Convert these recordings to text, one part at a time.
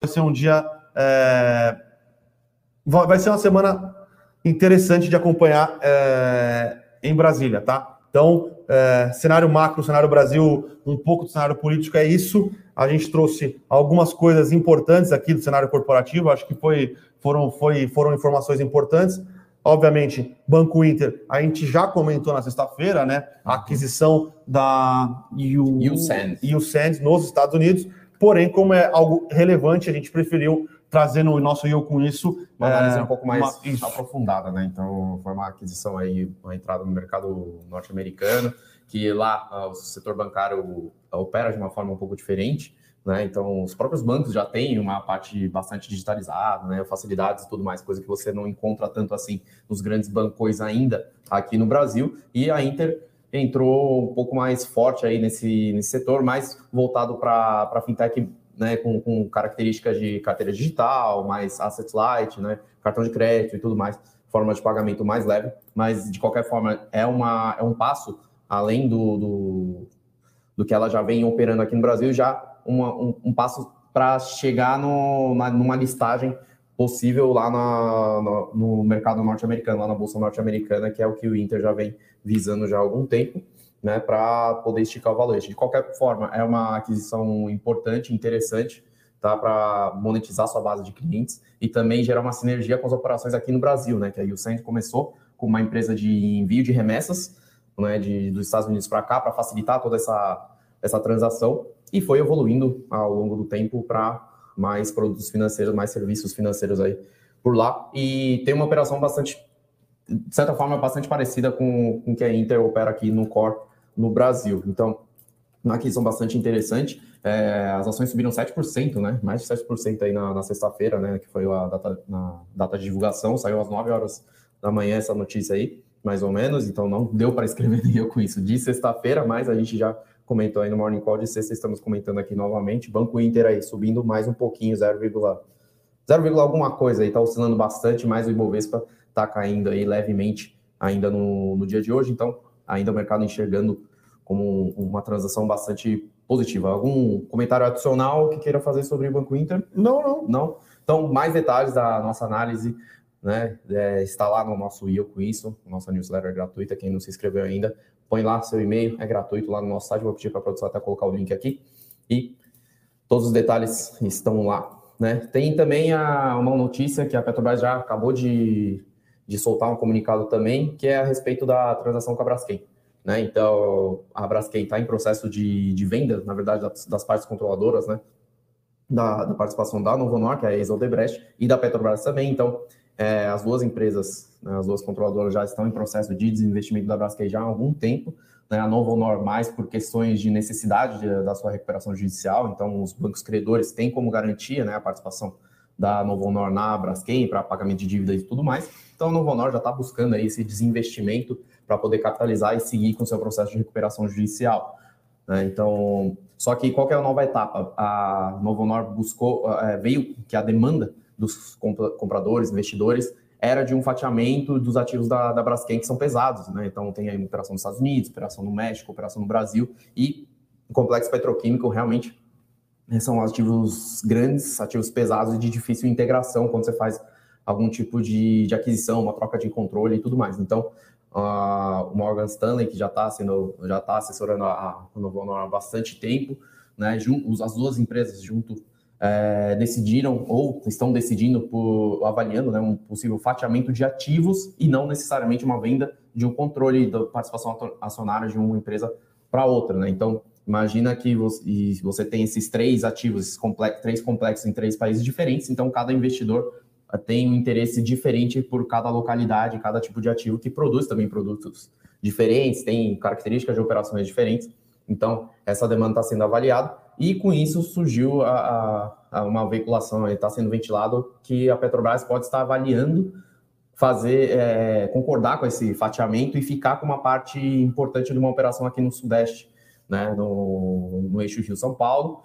vai ser um dia. É... Vai ser uma semana interessante de acompanhar é... em Brasília, tá? Então, é... cenário macro, cenário Brasil, um pouco do cenário político é isso. A gente trouxe algumas coisas importantes aqui do cenário corporativo, acho que foi, foram, foi, foram informações importantes. Obviamente, Banco Inter, a gente já comentou na sexta-feira, né? A aquisição da USAND nos Estados Unidos. Porém, como é algo relevante, a gente preferiu trazer no nosso Eu Com Isso. Uma análise é, um pouco mais uma, aprofundada, né? Então, foi uma aquisição aí, uma entrada no mercado norte-americano, que lá ah, o setor bancário opera de uma forma um pouco diferente. Né? Então, os próprios bancos já têm uma parte bastante digitalizada, né? facilidades e tudo mais, coisa que você não encontra tanto assim nos grandes bancões ainda aqui no Brasil. E a Inter entrou um pouco mais forte aí nesse, nesse setor, mais voltado para fintech né, com, com, características de carteira digital, mais asset light, né, cartão de crédito e tudo mais, forma de pagamento mais leve, mas de qualquer forma é, uma, é um passo além do, do, do que ela já vem operando aqui no Brasil, já uma, um, um passo para chegar no, na, numa listagem possível lá na, no, no mercado norte-americano, lá na Bolsa Norte-Americana, que é o que o Inter já vem visando já há algum tempo, né, para poder esticar o valor. De qualquer forma, é uma aquisição importante, interessante, tá, para monetizar sua base de clientes e também gerar uma sinergia com as operações aqui no Brasil, né, que a Ucent começou com uma empresa de envio de remessas, né, de, dos Estados Unidos para cá, para facilitar toda essa, essa transação, e foi evoluindo ao longo do tempo para mais produtos financeiros, mais serviços financeiros aí por lá. E tem uma operação bastante, de certa forma, bastante parecida com o que a Inter opera aqui no Core no Brasil. Então, uma aquisição bastante interessante. É, as ações subiram 7%, né? Mais de 7% aí na, na sexta-feira, né? Que foi a data, na data de divulgação, saiu às 9 horas da manhã essa notícia aí, mais ou menos. Então não deu para escrever nem eu com isso de sexta-feira, mas a gente já comentou aí no Morning Call de sexta, estamos comentando aqui novamente. Banco Inter aí subindo mais um pouquinho, 0, 0, alguma coisa aí, está oscilando bastante, mas o Ibovespa está caindo aí levemente ainda no, no dia de hoje, então ainda o mercado enxergando como uma transação bastante positiva. Algum comentário adicional que queira fazer sobre o Banco Inter? Não, não. Não? Então, mais detalhes da nossa análise né, é, está lá no nosso Eu Com Isso, nossa newsletter gratuita, quem não se inscreveu ainda, põe lá seu e-mail, é gratuito lá no nosso site, vou pedir para a produção até colocar o link aqui, e todos os detalhes estão lá. Né? Tem também a, uma notícia que a Petrobras já acabou de, de soltar um comunicado também, que é a respeito da transação com a Braskem. Né? Então, a Braskem está em processo de, de venda, na verdade, das, das partes controladoras, né? Da, da, participação da Novo é a ex-Odebrecht, e da Petrobras também. Então, é, as duas empresas, né, as duas controladoras já estão em processo de desinvestimento da Braskem já há algum tempo. Né, a Novo Honor mais por questões de necessidade de, da sua recuperação judicial. Então, os bancos credores têm como garantia né, a participação da Novo Honor na Braskem para pagamento de dívidas e tudo mais. Então, a Novo Honor já está buscando aí esse desinvestimento para poder capitalizar e seguir com seu processo de recuperação judicial. Né? Então, só que qual que é a nova etapa? A Novo Honor buscou, é, veio que a demanda dos compradores, investidores, era de um fatiamento dos ativos da, da Braskem que são pesados, né? Então tem aí uma operação nos Estados Unidos, operação no México, operação no Brasil e o complexo petroquímico realmente né, são ativos grandes, ativos pesados e de difícil integração quando você faz algum tipo de, de aquisição, uma troca de controle e tudo mais. Então, uh, o Morgan Stanley, que já está sendo, já está assessorando a, a Novo Honor há bastante tempo, né? As duas empresas junto é, decidiram ou estão decidindo por avaliando né, um possível fatiamento de ativos e não necessariamente uma venda de um controle da participação acionária de uma empresa para outra, né? Então, imagina que você, você tem esses três ativos, esses complexos, três complexos em três países diferentes, então cada investidor eh, tem um interesse diferente por cada localidade, cada tipo de ativo que produz também produtos diferentes, tem características de operações diferentes. Então, essa demanda está sendo avaliada e com isso surgiu a, a, a uma veiculação, está sendo ventilado que a Petrobras pode estar avaliando fazer, é, concordar com esse fatiamento e ficar com uma parte importante de uma operação aqui no Sudeste, né, no, no eixo Rio-São Paulo,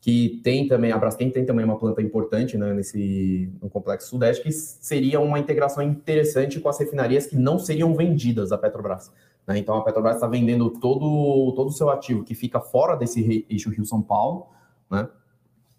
que tem também, a Braskem tem também uma planta importante né, nesse, no Complexo Sudeste, que seria uma integração interessante com as refinarias que não seriam vendidas da Petrobras. Né? Então a Petrobras está vendendo todo, todo o seu ativo que fica fora desse eixo Rio-São Paulo, né?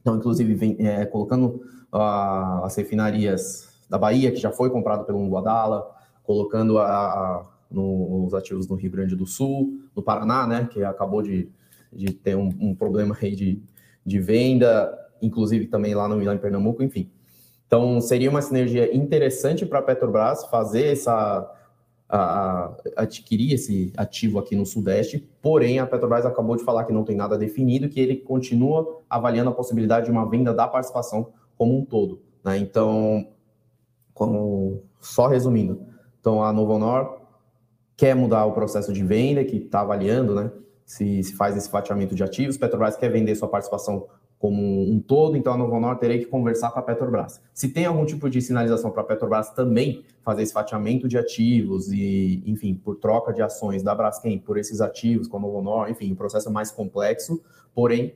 Então, inclusive, vem, é, colocando uh, as refinarias da Bahia, que já foi comprado pelo Guadala, colocando a, a, no, os ativos no Rio Grande do Sul, no Paraná, né, que acabou de, de ter um, um problema aí de, de venda, inclusive também lá no em Pernambuco, enfim. Então, seria uma sinergia interessante para a Petrobras fazer essa. A, a, adquirir esse ativo aqui no Sudeste, porém a Petrobras acabou de falar que não tem nada definido, que ele continua avaliando a possibilidade de uma venda da participação como um todo. Né? Então, como, só resumindo, então a Novo Honor quer mudar o processo de venda, que está avaliando, né? Se, se, faz esse fatiamento de ativos, Petrobras quer vender sua participação como um todo, então a Novo Honor teria que conversar com a Petrobras. Se tem algum tipo de sinalização para a Petrobras também fazer esse fatiamento de ativos e, enfim, por troca de ações da Braskem por esses ativos com a Novo Honor, enfim, o processo é mais complexo, porém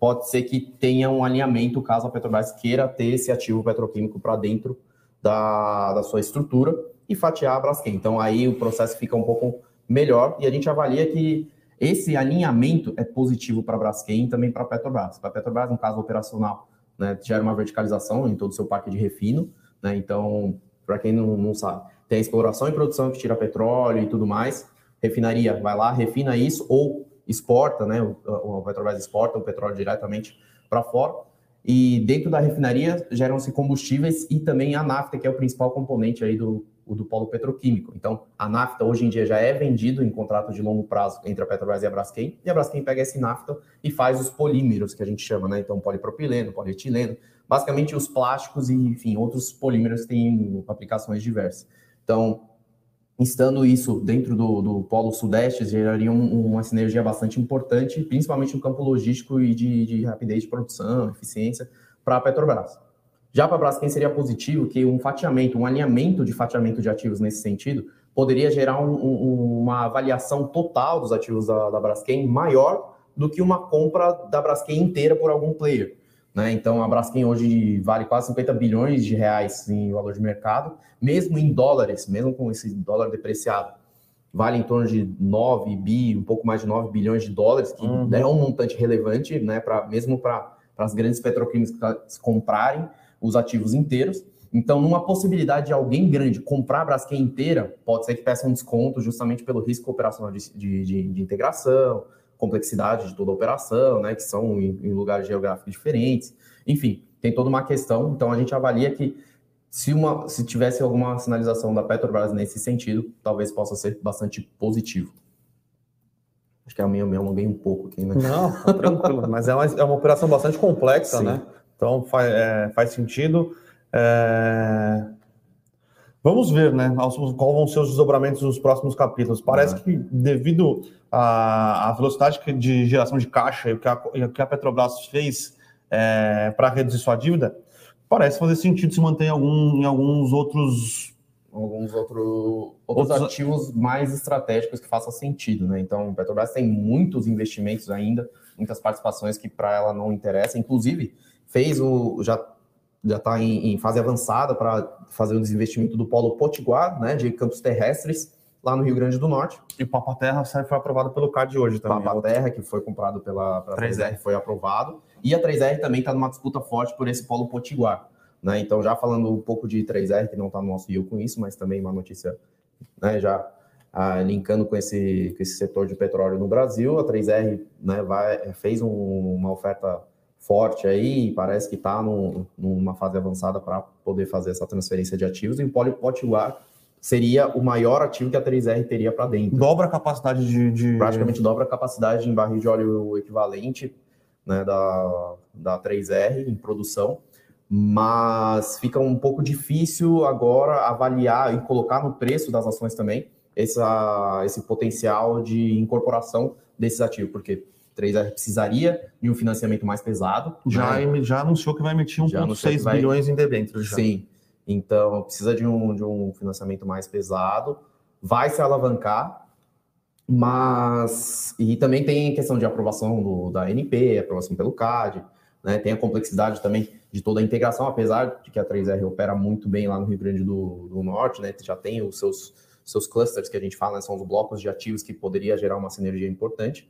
pode ser que tenha um alinhamento caso a Petrobras queira ter esse ativo petroquímico para dentro da, da sua estrutura e fatiar a Braskem. Então aí o processo fica um pouco melhor e a gente avalia que esse alinhamento é positivo para a Braskem e também para a Petrobras. Para a Petrobras, no caso operacional, né, gera uma verticalização em todo o seu parque de refino. Né, então, para quem não, não sabe, tem a exploração e produção que tira petróleo e tudo mais. Refinaria vai lá, refina isso ou exporta, né? O, o Petrobras exporta o petróleo diretamente para fora. E dentro da refinaria geram-se combustíveis e também a nafta, que é o principal componente aí do, do polo petroquímico. Então, a nafta hoje em dia já é vendido em contrato de longo prazo entre a Petrobras e a Braskem, e a Braskem pega esse nafta e faz os polímeros que a gente chama, né? Então, polipropileno, polietileno, basicamente os plásticos e, enfim, outros polímeros que têm aplicações diversas. Então, Estando isso dentro do, do Polo Sudeste, geraria um, uma sinergia bastante importante, principalmente no campo logístico e de, de rapidez de produção, eficiência, para a Petrobras. Já para a Braskem seria positivo que um fatiamento, um alinhamento de fatiamento de ativos nesse sentido, poderia gerar um, um, uma avaliação total dos ativos da, da Braskem maior do que uma compra da Braskem inteira por algum player. Né? Então, a Braskem hoje vale quase 50 bilhões de reais em valor de mercado, mesmo em dólares, mesmo com esse dólar depreciado. Vale em torno de 9 bi, um pouco mais de 9 bilhões de dólares, que uhum. é um montante relevante, né, pra, mesmo para as grandes petroquímicas comprarem os ativos inteiros. Então, numa possibilidade de alguém grande comprar a Braskem inteira, pode ser que peça um desconto justamente pelo risco operacional de, de, de, de integração, complexidade de toda a operação, né, que são em, em lugares geográficos diferentes. Enfim, tem toda uma questão. Então, a gente avalia que se, uma, se tivesse alguma sinalização da Petrobras nesse sentido, talvez possa ser bastante positivo. Acho que a minha me alonguei um pouco aqui, né? Não, tá tranquilo. Mas é uma, é uma operação bastante complexa, Sim. né? Então faz, é, faz sentido. É... Vamos ver, né? Qual vão ser os desdobramentos nos próximos capítulos. Parece uhum. que, devido à, à, velocidade de geração de caixa e o que a, o que a Petrobras fez é, para reduzir sua dívida, parece fazer sentido se manter em, algum, em alguns outros. Alguns outro, outros, outros ativos mais estratégicos que façam sentido, né? Então, a Petrobras tem muitos investimentos ainda, muitas participações que para ela não interessa. Inclusive, fez o. já já está em, em, fase avançada para fazer o desinvestimento do polo Potiguar, né, de campos terrestres, lá no Rio Grande do Norte. E Papa Terra foi aprovado pelo CAD hoje também. Papa Terra, que foi comprado pela, pela 3R, foi aprovado. E a 3R também está numa disputa forte por esse polo Potiguar. Né? Então, já falando um pouco de 3R, que não está no nosso rio com isso, mas também uma notícia né, já ah, linkando com esse, com esse setor de petróleo no Brasil, a 3R né, vai, fez um, uma oferta forte aí, parece que está numa fase avançada para poder fazer essa transferência de ativos, e o Poli Potiguar seria o maior ativo que a 3R teria para dentro. Dobra a capacidade de, de, Praticamente dobra a capacidade em barril de óleo equivalente né, da, da 3R em produção, mas fica um pouco difícil agora avaliar e colocar no preço das ações também essa, esse potencial de incorporação desses ativos, porque 3R precisaria de um financiamento mais pesado. Já, né? já anunciou que vai emitir 1,6 vai... bilhões em debêntures. Sim, então precisa de um, de um financiamento mais pesado, vai se alavancar, mas. E também tem questão de aprovação do, da NP, aprovação pelo CAD, né? tem a complexidade também de toda a integração, apesar de que a 3R opera muito bem lá no Rio Grande do, do Norte, né? já tem os seus, seus clusters que a gente fala, né? são os blocos de ativos que poderia gerar uma sinergia importante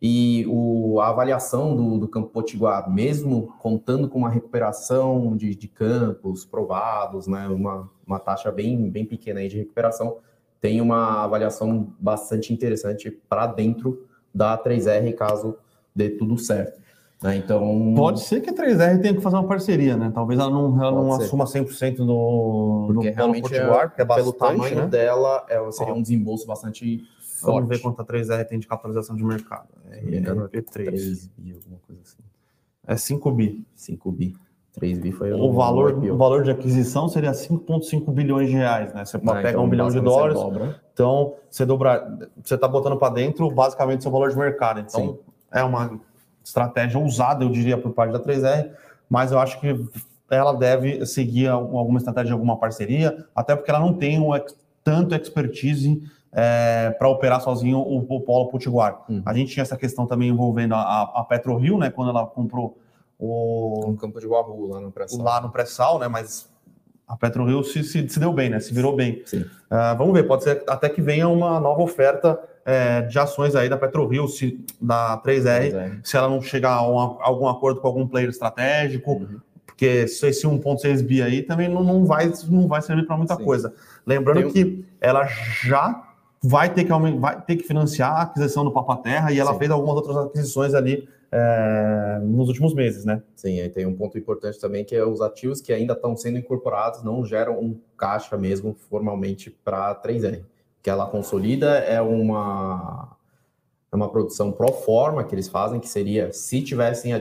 E o, a avaliação do, do Campo Potiguar, mesmo contando com uma recuperação de, de campos provados, né, uma, uma taxa bem, bem pequena aí de recuperação, tem uma avaliação bastante interessante para dentro da 3R, caso dê tudo certo. Né? Então. Pode ser que a 3R tenha que fazer uma parceria, né? Talvez ela não, ela não assuma 100% no, porque no realmente Potiguar, é, porque é bastante, pelo tamanho né? dela, é, seria um desembolso bastante forte. Vamos ver quanto a 3R tem de capitalização de mercado. É, é, é 3 bi, alguma coisa assim. É 5 bi. 5 bi. 3 bi foi o, valor, o valor de aquisição seria 5,5 bilhões de reais, né? Você pode ah, pegar então, um bilhão de dólares, então você dobrar, você está botando para dentro basicamente seu valor de mercado. Então Sim. é uma estratégia ousada, eu diria, por parte da 3R, mas eu acho que ela deve seguir alguma estratégia de alguma parceria, até porque ela não tem um, tanto expertise é, para operar sozinho o, o Polo Potiguar. Uhum. A gente tinha essa questão também envolvendo a, a PetroRio, né, quando ela comprou o... Um campo de Guarru lá no pré-sal. Lá no pré-sal, né, mas a PetroRio se, se, se deu bem, né, se virou bem. Uh, vamos ver, pode ser até que venha uma nova oferta é, de ações aí da PetroRio, se, da 3R, 3R, se ela não chegar a, um, a algum acordo com algum player estratégico, uhum. porque esse 1.6 bi aí também não, não, vai, não vai servir para muita Sim. coisa. Lembrando que ela já vai ter que, vai ter que financiar a aquisição do Papa Terra e ela Sim. fez algumas outras aquisições ali é, nos últimos meses, né? Sim, aí tem um ponto importante também que é os ativos que ainda estão sendo incorporados não geram um caixa mesmo formalmente para a 3R que ela consolida é uma, é uma produção pro forma que eles fazem, que seria se tivessem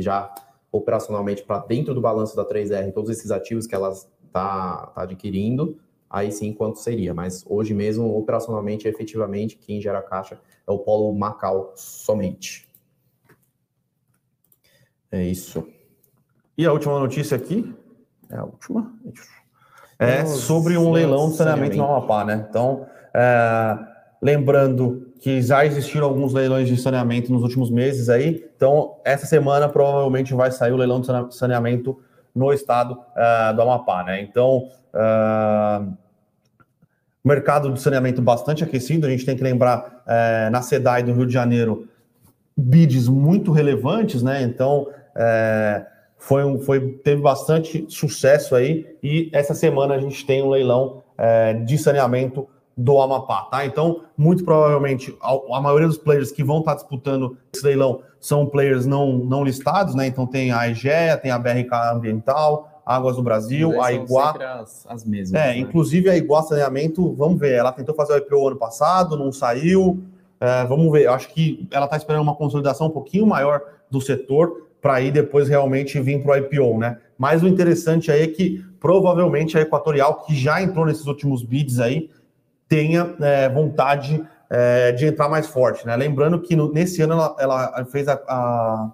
já operacionalmente para dentro do balanço da 3R todos esses ativos que ela está tá adquirindo, aí sim quanto seria. Mas hoje mesmo, operacionalmente, efetivamente, quem gera caixa é o Polo Macau somente. É isso. E a última notícia aqui? É a última? É sobre um leilão de saneamento no Amapá, né? Então, é, lembrando que já existiram alguns leilões de saneamento nos últimos meses aí, então essa semana provavelmente vai sair o leilão de saneamento no estado uh, do Amapá, né? Então, uh, mercado de saneamento bastante aquecido, a gente tem que lembrar uh, na SEDAI do Rio de Janeiro bids muito relevantes, né? Então, foi, um, foi teve bastante sucesso aí e essa semana a gente tem um leilão de saneamento do Amapá, tá? Então, muito provavelmente, a, a, maioria dos players que vão estar disputando esse leilão são players não, não listados, né? Então, tem a EGEA, tem a BRK Ambiental, Águas do Brasil, a Iguá. As, as mesmas. É, né? inclusive a Iguá Saneamento, vamos ver, ela tentou fazer o IPO ano passado, não saiu. É, vamos ver, eu acho que ela está esperando uma consolidação um pouquinho maior do setor para aí depois realmente vir para o IPO, né? Mas o interessante aí é que provavelmente a Equatorial, que já entrou nesses últimos bids aí, tenha é, vontade é, de entrar mais forte. Né? Lembrando que no, nesse ano ela, ela fez a, a,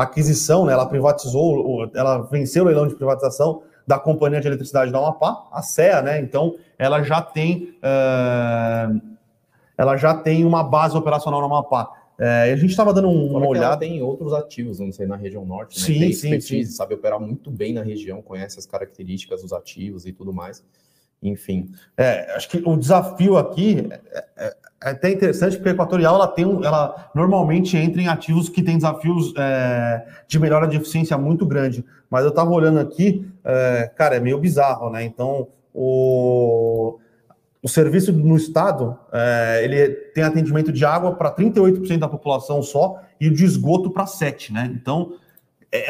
a, aquisição, né? ela privatizou, ela venceu o leilão de privatização da Companhia de Eletricidade da Amapá, a CEA, né? Então ela já tem é, ela já tem uma base operacional no Amapá. É, a gente estava dando um, uma olhada. tem outros ativos, não sei, na região norte, né? Sim, tem sim, sim. sabe operar muito bem na região, conhece as características dos ativos e tudo mais enfim. É, acho que o desafio aqui é, é, é, até interessante, porque a Equatorial ela tem um, ela normalmente entra em ativos que têm desafios é, de melhora de eficiência muito grande. Mas eu estava olhando aqui, é, cara, é meio bizarro, né? Então, o, o serviço no estado é, ele tem atendimento de água para 38% da população só e de esgoto para 7%, né? Então, é,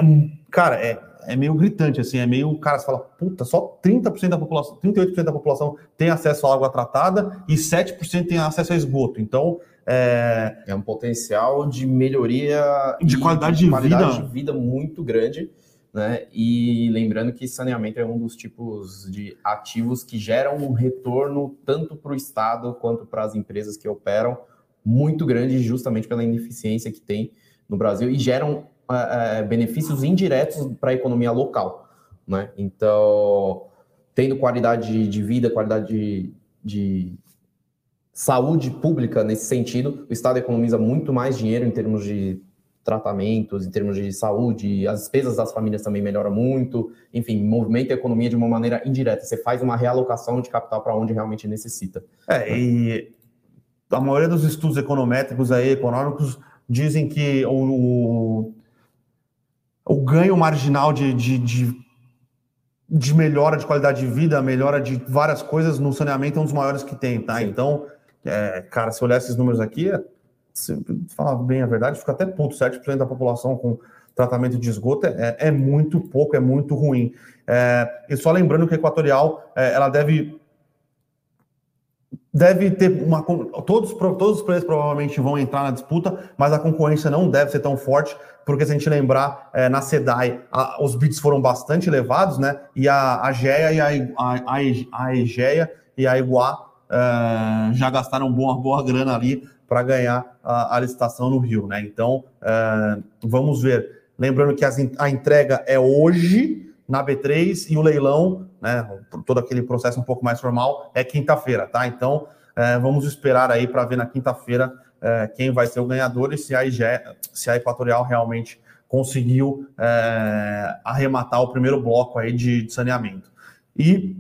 cara, é é meio gritante, assim, é meio, cara, você fala, puta, só 30% da população, 38% da população tem acesso à água tratada e 7% tem acesso a esgoto. Então, é... é um potencial de melhoria de qualidade, de, qualidade vida. de vida muito grande, né? E lembrando que saneamento é um dos tipos de ativos que geram um retorno tanto para o Estado quanto para as empresas que operam muito grande, justamente pela ineficiência que tem no Brasil e geram é, benefícios indiretos para a economia local. Né? Então, tendo qualidade de vida, qualidade de, de saúde pública nesse sentido, o Estado economiza muito mais dinheiro em termos de tratamentos, em termos de saúde, as despesas das famílias também melhoram muito, enfim, movimenta a economia de uma maneira indireta. Você faz uma realocação de capital para onde realmente necessita. É, e a maioria dos estudos econométricos aí, econômicos, dizem que o, o ganho marginal de, de, de, de, melhora de qualidade de vida, melhora de várias coisas no saneamento é um dos maiores que tem, tá? Sim. Então, é, cara, se olhar esses números aqui, se falar bem a verdade, fica até puto, 7% da população com tratamento de esgoto é, é muito pouco, é muito ruim. É, e só lembrando que a Equatorial, é, ela deve deve ter uma todos todos os players provavelmente vão entrar na disputa, mas a concorrência não deve ser tão forte, porque se a gente lembrar é, na Sedai a, os bits foram bastante elevados, né? E a, a GEA e a, a, a EGEA e a Iguá é, já gastaram boa boa grana ali para ganhar a, a, licitação no Rio, né? Então é, vamos ver. Lembrando que as, a entrega é hoje na B3 e o leilão, né, todo aquele processo um pouco mais formal, é quinta-feira, tá? Então, é, vamos esperar aí para ver na quinta-feira é, quem vai ser o ganhador e se a, IGE, se a Equatorial realmente conseguiu é, arrematar o primeiro bloco aí de, de saneamento. E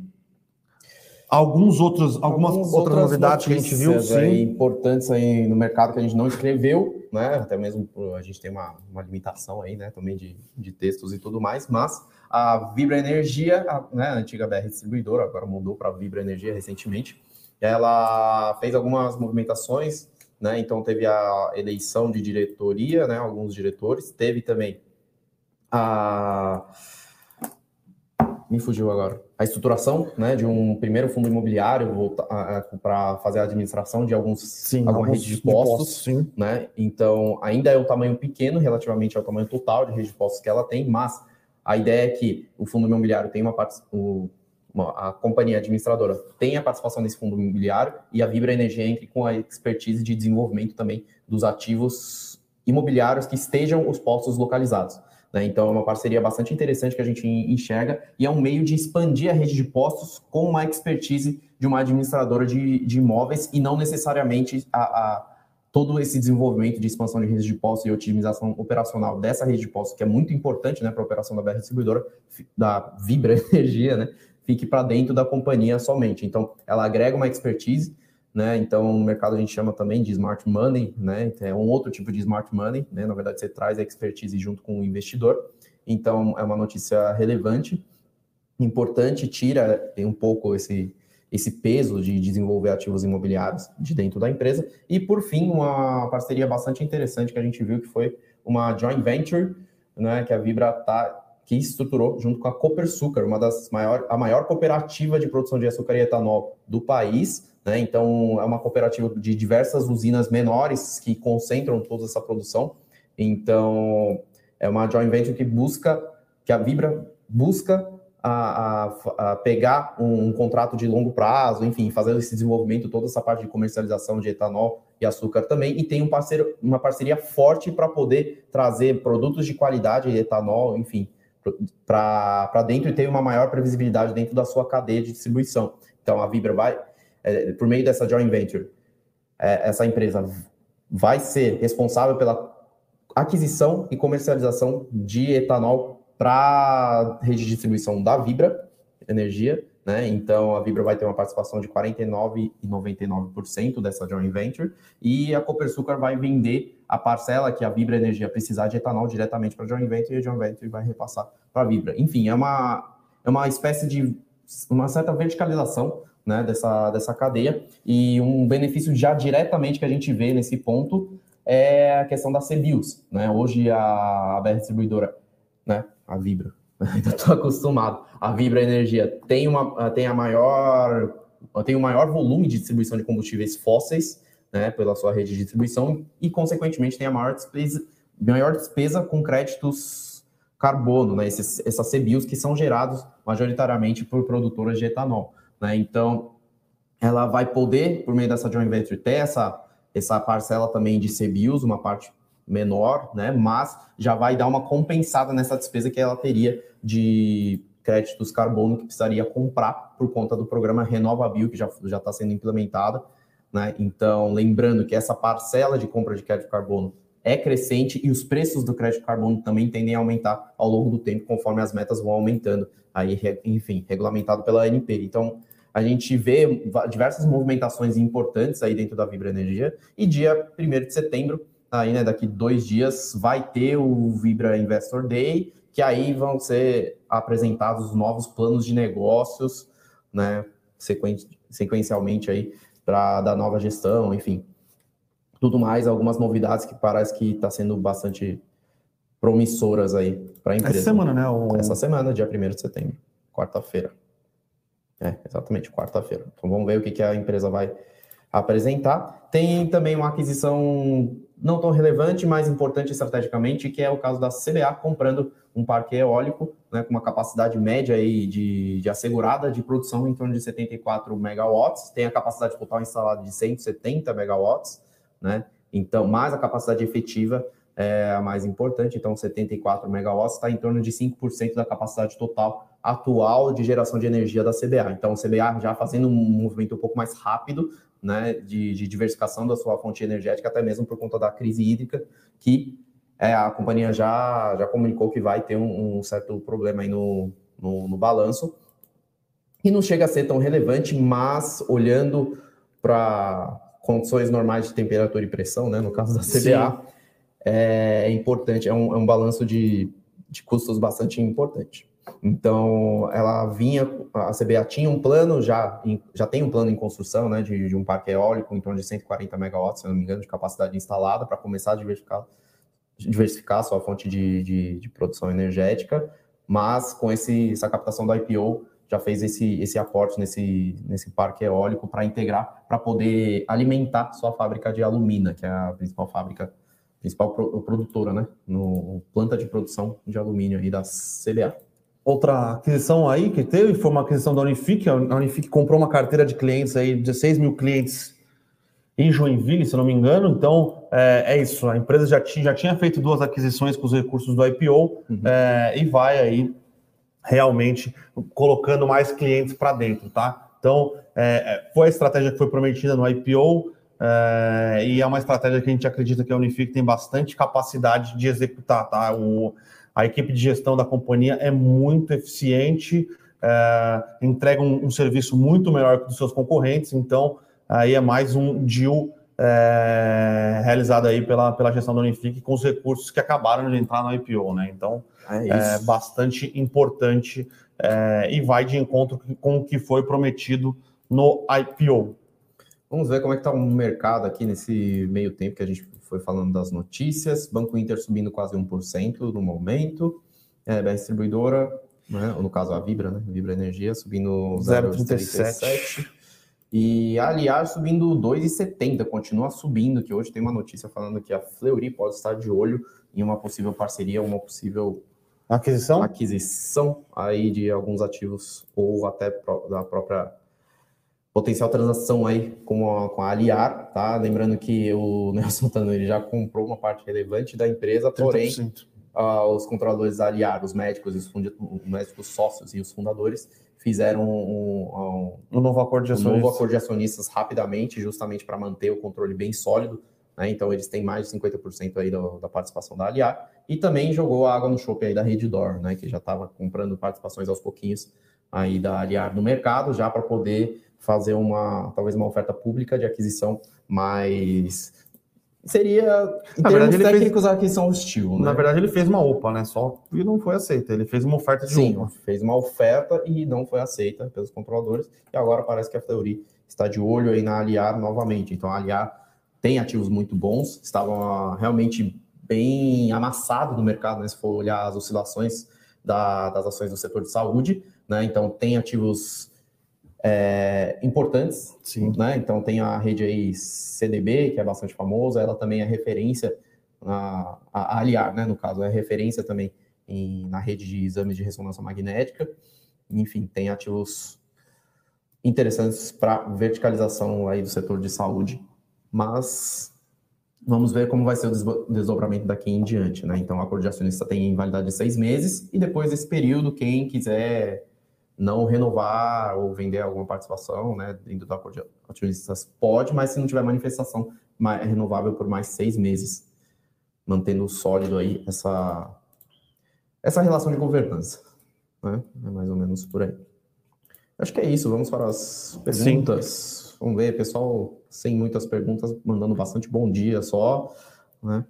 alguns outros, algumas Algumas outras, novidades que a gente viu, sim. Aí, importantes aí no mercado que a gente não escreveu, né? Até mesmo a gente tem uma, uma limitação aí, né? Também de, de textos e tudo mais, mas a Vibra Energia, a, né, a antiga BR Distribuidora, agora mudou para Vibra Energia recentemente, ela fez algumas movimentações, né? Então teve a eleição de diretoria, né? Alguns diretores, teve também a me fugiu agora. A estruturação, né, de um primeiro fundo imobiliário para fazer a administração de alguns sim, alguma rede de postos, de postos né? Então ainda é um tamanho pequeno relativamente ao tamanho total de rede de postos que ela tem, mas a ideia é que o fundo imobiliário tem uma, o, uma a companhia administradora tem a participação nesse fundo imobiliário e a Vibra Energia entre com a expertise de desenvolvimento também dos ativos imobiliários que estejam os postos localizados. Né? Então, é uma parceria bastante interessante que a gente enxerga e é um meio de expandir a rede de postos com uma expertise de uma administradora de, de imóveis e não necessariamente a, a todo esse desenvolvimento de expansão de redes de postos e otimização operacional dessa rede de postos, que é muito importante né, para a operação da BR Distribuidora, da Vibra Energia, né, fique para dentro da companhia somente. Então, ela agrega uma expertise, né, então no mercado a gente chama também de smart money, né, é um outro tipo de smart money, né, na verdade você traz a expertise junto com o investidor, então é uma notícia relevante, importante, tira um pouco esse esse peso de desenvolver ativos imobiliários de dentro da empresa. E, por fim, uma parceria bastante interessante que a gente viu, que foi uma joint venture, né, que a Vibra tá, que estruturou junto com a Copersucar, uma das maior, a maior cooperativa de produção de açúcar e etanol do país. Né? Então, é uma cooperativa de diversas usinas menores que concentram toda essa produção. Então, é uma joint venture que busca, que a Vibra busca a, a, a pegar um, um, contrato de longo prazo, enfim, fazendo esse desenvolvimento, toda essa parte de comercialização de etanol e açúcar também, e tem um parceiro, uma parceria forte para poder trazer produtos de qualidade, etanol, enfim, para dentro e ter uma maior previsibilidade dentro da sua cadeia de distribuição. Então, a Vibra vai, é, por meio dessa joint venture, é, essa empresa vai ser responsável pela aquisição e comercialização de etanol para a rede de distribuição da Vibra Energia, né? Então a Vibra vai ter uma participação de 49,99% dessa joint venture e a Copersucar vai vender a parcela que a Vibra Energia precisar de etanol diretamente para a joint venture e a joint venture vai repassar para a Vibra. Enfim, é uma é uma espécie de uma certa verticalização né, dessa, dessa cadeia e um benefício já diretamente que a gente vê nesse ponto é a questão da CBIOS. Né? Hoje a, a BR Distribuidora né, a Vibra. Ainda estou acostumado. A Vibra Energia tem, uma, tem a maior tem o maior volume de distribuição de combustíveis fósseis, né, pela sua rede de distribuição e, consequentemente, tem a maior despesa, maior despesa com créditos carbono, né, esses, essas CBIOS que são gerados majoritariamente por produtoras de etanol. Né? Então, ela vai poder, por meio dessa joint venture, ter essa, essa parcela também de CBIOS, uma parte menor, né? Mas já vai dar uma compensada nessa despesa que ela teria de créditos carbono que precisaria comprar por conta do programa RenovaBio, que já está sendo implementado. Né? Então, lembrando que essa parcela de compra de crédito carbono é crescente e os preços do crédito carbono também tendem a aumentar ao longo do tempo, conforme as metas vão aumentando, aí, enfim, regulamentado pela ANP. Então, a gente vê diversas movimentações importantes aí dentro da Vibra Energia, e dia 1 de setembro aí, né, daqui dois dias, vai ter o Vibra Investor Day, que aí vão ser apresentados novos planos de negócios, né, sequen sequencialmente aí, para da nova gestão, enfim. Tudo mais, algumas novidades que parece que está sendo bastante promissoras aí para a empresa. Essa semana, né? O... Essa semana, dia 1 de setembro, quarta-feira. É, exatamente, quarta-feira. Então vamos ver o que, que a empresa vai apresentar. Tem também uma aquisição não tão relevante, mas importante estrategicamente, que é o caso da CBA comprando um parque eólico né, com uma capacidade média aí de, de assegurada de produção em torno de 74 megawatts, tem a capacidade total instalada de 170 megawatts, né? Então, mais a capacidade efetiva é a mais importante, então 74 megawatts está em torno de 5% da capacidade total atual de geração de energia da CBA. Então, a CBA já fazendo um movimento um pouco mais rápido, né, de, de diversificação da sua fonte energética, até mesmo por conta da crise hídrica, que é, a companhia já, já comunicou que vai ter um, um certo problema aí no, no, no balanço, e não chega a ser tão relevante, mas olhando para condições normais de temperatura e pressão, né, no caso da CBA, é, é, importante, é um, é um balanço de, de custos bastante importante. Então, ela vinha, a CBA tinha um plano, já, já tem um plano em construção, né, de, de um parque eólico em torno de 140 megawatts, se não me engano, de capacidade instalada, para começar a diversificar, diversificar a sua fonte de, de, de, produção energética, mas com esse, essa captação do IPO, já fez esse, esse aporte nesse, nesse parque eólico para integrar, para poder alimentar sua fábrica de alumina, que é a principal fábrica, principal produtora, né, no planta de produção de alumínio aí da CBA. Outra aquisição aí que teve foi uma aquisição da Unifique. A Unifique comprou uma carteira de clientes aí, 16 mil clientes em Joinville, se não me engano. Então, é, é isso. A empresa já tinha, já tinha feito duas aquisições com os recursos do IPO uhum. é, e vai aí realmente colocando mais clientes para dentro, tá? Então, é, é, foi a estratégia que foi prometida no IPO é, e é uma estratégia que a gente acredita que a Unifique tem bastante capacidade de executar, tá? O, a equipe de gestão da companhia é muito eficiente, é, entrega um, um, serviço muito melhor que dos seus concorrentes, então aí é mais um deal é, realizado aí pela, pela gestão da Unifique com os recursos que acabaram de entrar no IPO, né? Então é, é bastante importante é, e vai de encontro com o que foi prometido no IPO. Vamos ver como é que está o mercado aqui nesse meio tempo que a gente foi falando das notícias. Banco Inter subindo quase 1% no momento. É, da distribuidora, né, no caso a Vibra, né? Vibra Energia subindo 0,37. E a Aliar subindo 2,70, continua subindo, que hoje tem uma notícia falando que a Fleury pode estar de olho em uma possível parceria, uma possível aquisição, aquisição aí de alguns ativos ou até da própria potencial transação aí com a, com a Aliar, tá? Lembrando que o Nelson Santana ele já comprou uma parte relevante da empresa, porém uh, os controladores da Aliar, os médicos, os, os médicos sócios e os fundadores fizeram um, um, um, novo acordo de acionistas. Um novo acordo de acionistas rapidamente, justamente para manter o controle bem sólido. Né? Então eles têm mais de 50% aí do, da participação da Aliar e também jogou a água no chope aí da Reddor, né? Que já estava comprando participações aos pouquinhos aí da Aliar no mercado, já para poder fazer uma talvez uma oferta pública de aquisição, mas seria em na verdade, técnicos fez, a aquisição hostil. Né? Na verdade, ele fez uma OPA, né? Só e não foi aceita. Ele fez uma oferta de Sim, OPA. fez uma oferta e não foi aceita pelos controladores. E agora parece que a Fleury está de olho aí na Aliar novamente. Então, a Aliar tem ativos muito bons, estavam ah, realmente bem amassados no mercado, né? Se for olhar as oscilações da, das ações do setor de saúde, né? Então, tem ativos é, importantes. Sim. Né? Então tem a rede aí CDB, que é bastante famosa, ela também é referência, a, a Aliar, né, no caso, é referência também em, na rede de exames de ressonância magnética. Enfim, tem ativos interessantes para verticalização aí do setor de saúde, mas vamos ver como vai ser o desdobramento daqui em diante, né? Então, a acordo de acionista tem validade de seis meses e depois desse período, quem quiser não renovar ou vender alguma participação, né, dentro do acordo de acionistas pode, mas se não tiver manifestação, é renovável por mais seis meses, mantendo sólido aí essa, essa relação de governança, né, é mais ou menos por aí. Acho que é isso, vamos para as perguntas. Sim. Vamos ver, pessoal, sem muitas perguntas, mandando bastante bom dia só. né?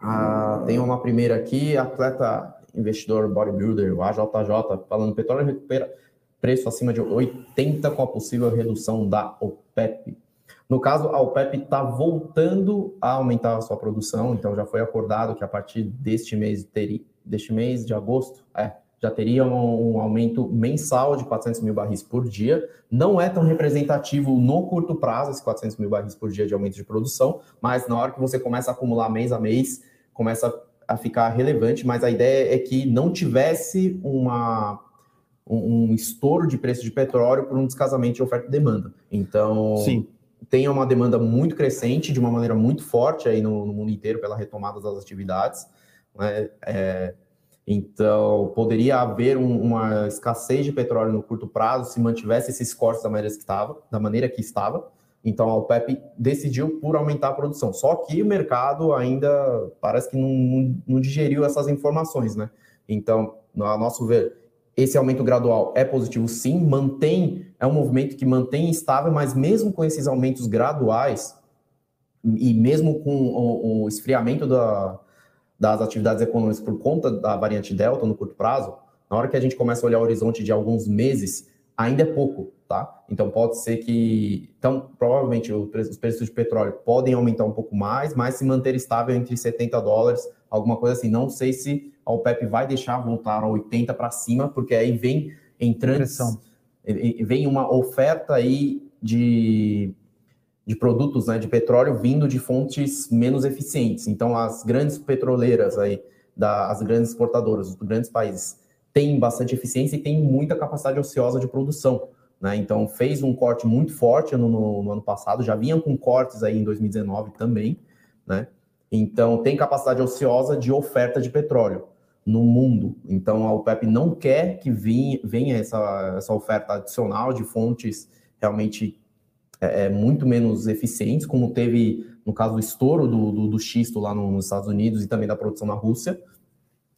Ah, tem uma primeira aqui, atleta investidor bodybuilder, o AJJ, falando petróleo recupera preço acima de 80 com a possível redução da OPEP. No caso, a OPEP está voltando a aumentar a sua produção, então já foi acordado que a partir deste mês, teria, deste mês de agosto, é, já teria um, um, aumento mensal de 400 mil barris por dia. Não é tão representativo no curto prazo, esses 400 mil barris por dia de aumento de produção, mas na hora que você começa a acumular mês a mês, começa a ficar relevante. Mas a ideia é que não tivesse uma, um, um estouro de preço de petróleo por um descasamento de oferta e demanda. Então, Sim. tem uma demanda muito crescente, de uma maneira muito forte aí no, no mundo inteiro pela retomada das atividades. Né? É, então, poderia haver um, uma escassez de petróleo no curto prazo se mantivesse esses cortes da maneira que estava, da maneira que estava. Então, a OPEP decidiu por aumentar a produção. Só que o mercado ainda parece que não, não digeriu essas informações, né? Então, a nosso ver, esse aumento gradual é positivo sim, mantém, é um movimento que mantém estável, mas mesmo com esses aumentos graduais, e mesmo com o, o esfriamento da, das atividades econômicas por conta da variante Delta no curto prazo, na hora que a gente começa a olhar o horizonte de alguns meses, ainda é pouco, tá? Então pode ser que, então provavelmente os preços de petróleo podem aumentar um pouco mais, mas se manter estável entre 70 dólares, alguma coisa assim. Não sei se a OPEP vai deixar voltar a 80 para cima, porque aí vem entrando, vem uma oferta aí de de produtos né, de petróleo vindo de fontes menos eficientes. Então, as grandes petroleiras, aí, da, as grandes exportadoras, os grandes países, têm bastante eficiência e têm muita capacidade ociosa de produção. Né? Então, fez um corte muito forte no, no, no, ano passado, já vinham com cortes aí em 2019 também. Né? Então, tem capacidade ociosa de oferta de petróleo no mundo. Então, a OPEP não quer que venha, essa, essa oferta adicional de fontes realmente é, é, muito menos eficientes, como teve no caso do estouro do, do, do xisto lá no, nos Estados Unidos e também da produção na Rússia.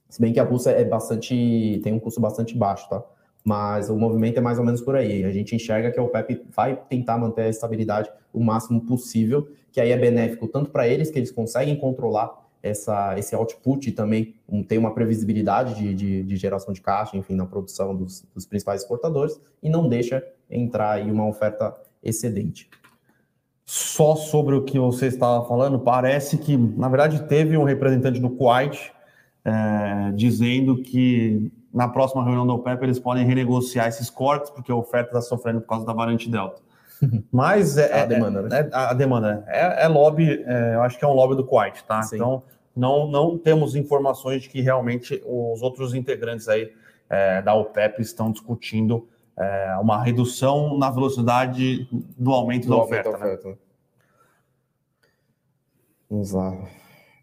Se bem que a Rússia é bastante tem um custo bastante baixo, tá? Mas o movimento é mais ou menos por aí. A gente enxerga que a OPEP vai tentar manter a estabilidade o máximo possível, que aí é benéfico tanto para eles, que eles conseguem controlar essa, esse output e também um, tem uma previsibilidade de, de, de, geração de caixa, enfim, na produção dos, dos principais exportadores, e não deixa entrar aí uma oferta excedente. Só sobre o que você estava falando, parece que, na verdade, teve um representante do Kuwait é, dizendo que na próxima reunião da OPEP eles podem renegociar esses cortes, porque a oferta está sofrendo por causa da variante Delta. Mas é, é a demanda, né? É, a demanda é, é lobby, é, eu acho que é um lobby do Kuwait, tá? Sim. Então não, não temos informações de que realmente os outros integrantes aí é, da OPEP estão discutindo é, uma redução na velocidade do aumento do da oferta. Aumento né? oferta. Né? Vamos lá.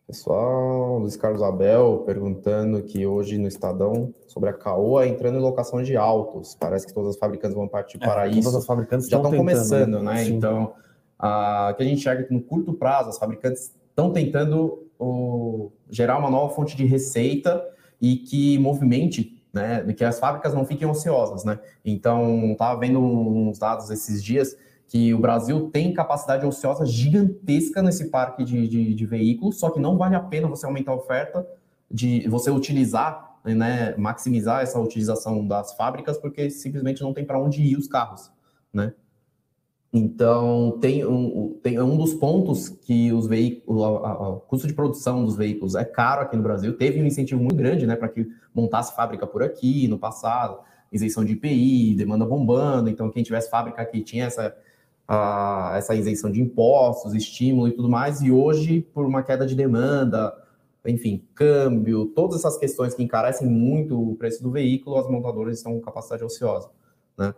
Pessoal, Luiz Carlos Abel perguntando que hoje no Estadão sobre a Caoa entrando em locação de autos. Parece que todas as fabricantes vão partir é, para isso. Todas as fabricantes já estão começando, né? né? Então, a, que a gente enxerga que no curto prazo as fabricantes estão tentando o, gerar uma nova fonte de receita e que movimente né? Que as fábricas não fiquem ociosas, né? Então, estava vendo uns dados esses dias que o Brasil tem capacidade ociosa gigantesca nesse parque de, de, de veículos, só que não vale a pena você aumentar a oferta, de você utilizar, né, maximizar essa utilização das fábricas, porque simplesmente não tem para onde ir os carros, né? Então, tem um, tem um dos pontos que os veículos, o custo de produção dos veículos é caro aqui no Brasil. Teve um incentivo muito grande né, para que montasse fábrica por aqui no passado, isenção de IPI, demanda bombando. Então, quem tivesse fábrica aqui tinha essa, a, essa isenção de impostos, estímulo e tudo mais. E hoje, por uma queda de demanda, enfim, câmbio, todas essas questões que encarecem muito o preço do veículo, as montadoras estão com capacidade ociosa. Né?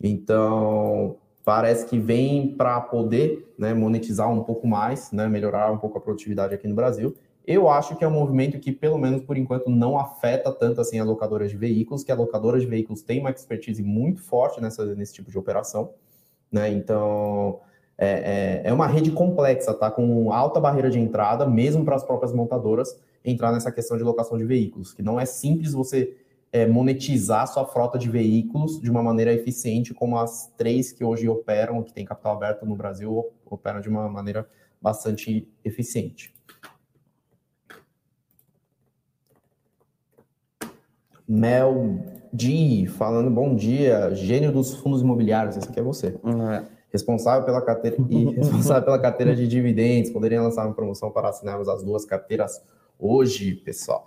Então, parece que vem para poder né, monetizar um pouco mais, né, melhorar um pouco a produtividade aqui no Brasil. Eu acho que é um movimento que, pelo menos por enquanto, não afeta tanto assim as locadoras de veículos, que a locadora de veículos tem uma expertise muito forte nessa, nesse tipo de operação. Né? Então, é, é, é uma rede complexa, tá? Com alta barreira de entrada, mesmo para as próprias montadoras, entrar nessa questão de locação de veículos, que não é simples você é, monetizar sua frota de veículos de uma maneira eficiente, como as três que hoje operam, que tem capital aberto no Brasil, operam de uma maneira bastante eficiente. Mel D, falando bom dia, gênio dos fundos imobiliários, esse aqui é você. É. Responsável pela carteira e responsável pela carteira de dividendos. Poderia lançar uma promoção para assinarmos as duas carteiras hoje, pessoal.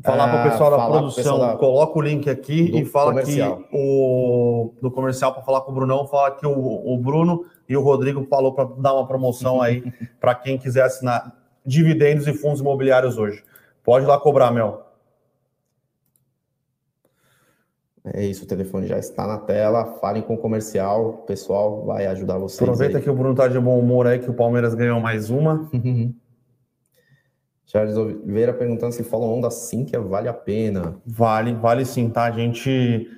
Falar para o pessoal da produção, pessoal da- coloca o link aqui do e fala comercial. que o do comercial para falar com o Brunão, fala que o, o Bruno e o Rodrigo falou para dar uma promoção aí para quem quiser assinar dividendos e fundos imobiliários hoje. Pode ir lá cobrar, Mel. É isso, o telefone já está na tela. Falem com o comercial, o pessoal vai ajudar vocês. Aproveita aí. que o Bruno tá de bom humor aí, que o Palmeiras ganhou mais uma. Charles Oliveira perguntando se follow on da Sinqia vale a pena. Vale, vale sim, tá? A gente,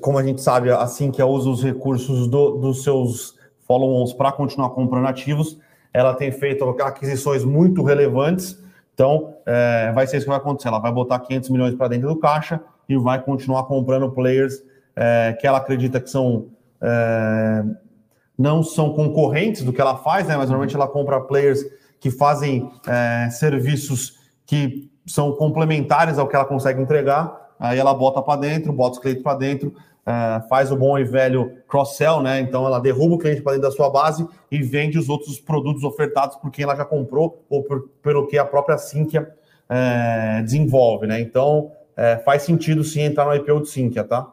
como a gente sabe, assim que usa os recursos do- dos seus follow-ons para continuar comprando ativos, ela tem feito aquisições muito relevantes. Então, é, vai ser isso que vai acontecer. Ela vai botar 500 milhões para dentro do caixa e vai continuar comprando players é, que ela acredita que são é, não são concorrentes do que ela faz, né? Mas normalmente ela compra players que fazem é, serviços que são complementares ao que ela consegue entregar. Aí ela bota para dentro, bota os clientes para dentro, é, faz o bom e velho cross-sell, né? Então ela derruba o cliente para dentro da sua base e vende os outros produtos ofertados por quem ela já comprou ou por, pelo que a própria Sinqia é, desenvolve, né? Então é, faz sentido sim entrar no IPO de Sinqia, tá?